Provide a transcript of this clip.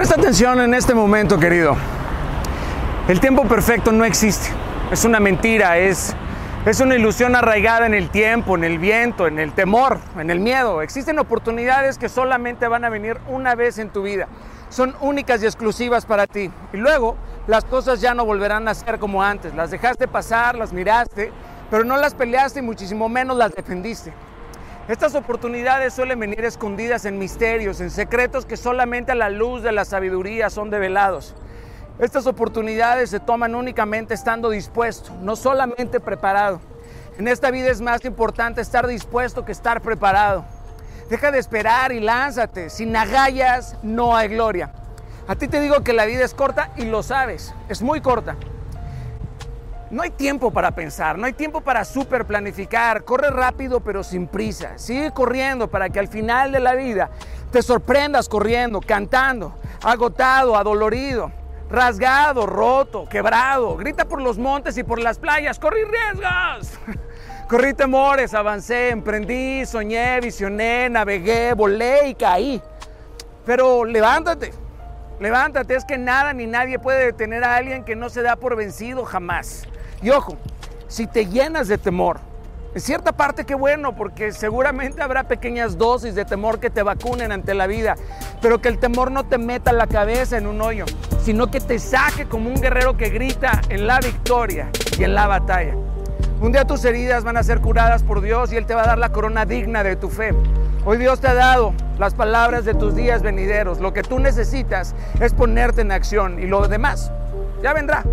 Presta atención en este momento, querido. El tiempo perfecto no existe. Es una mentira, es, es una ilusión arraigada en el tiempo, en el viento, en el temor, en el miedo. Existen oportunidades que solamente van a venir una vez en tu vida. Son únicas y exclusivas para ti. Y luego las cosas ya no volverán a ser como antes. Las dejaste pasar, las miraste, pero no las peleaste y muchísimo menos las defendiste. Estas oportunidades suelen venir escondidas en misterios, en secretos que solamente a la luz de la sabiduría son develados. Estas oportunidades se toman únicamente estando dispuesto, no solamente preparado. En esta vida es más importante estar dispuesto que estar preparado. Deja de esperar y lánzate. Sin agallas no hay gloria. A ti te digo que la vida es corta y lo sabes, es muy corta. No hay tiempo para pensar, no hay tiempo para super planificar. Corre rápido pero sin prisa. Sigue corriendo para que al final de la vida te sorprendas corriendo, cantando, agotado, adolorido, rasgado, roto, quebrado. Grita por los montes y por las playas. Corrí riesgos. Corrí temores, avancé, emprendí, soñé, visioné, navegué, volé y caí. Pero levántate, levántate. Es que nada ni nadie puede detener a alguien que no se da por vencido jamás. Y ojo, si te llenas de temor, en cierta parte qué bueno, porque seguramente habrá pequeñas dosis de temor que te vacunen ante la vida, pero que el temor no te meta la cabeza en un hoyo, sino que te saque como un guerrero que grita en la victoria y en la batalla. Un día tus heridas van a ser curadas por Dios y Él te va a dar la corona digna de tu fe. Hoy Dios te ha dado las palabras de tus días venideros. Lo que tú necesitas es ponerte en acción y lo demás ya vendrá.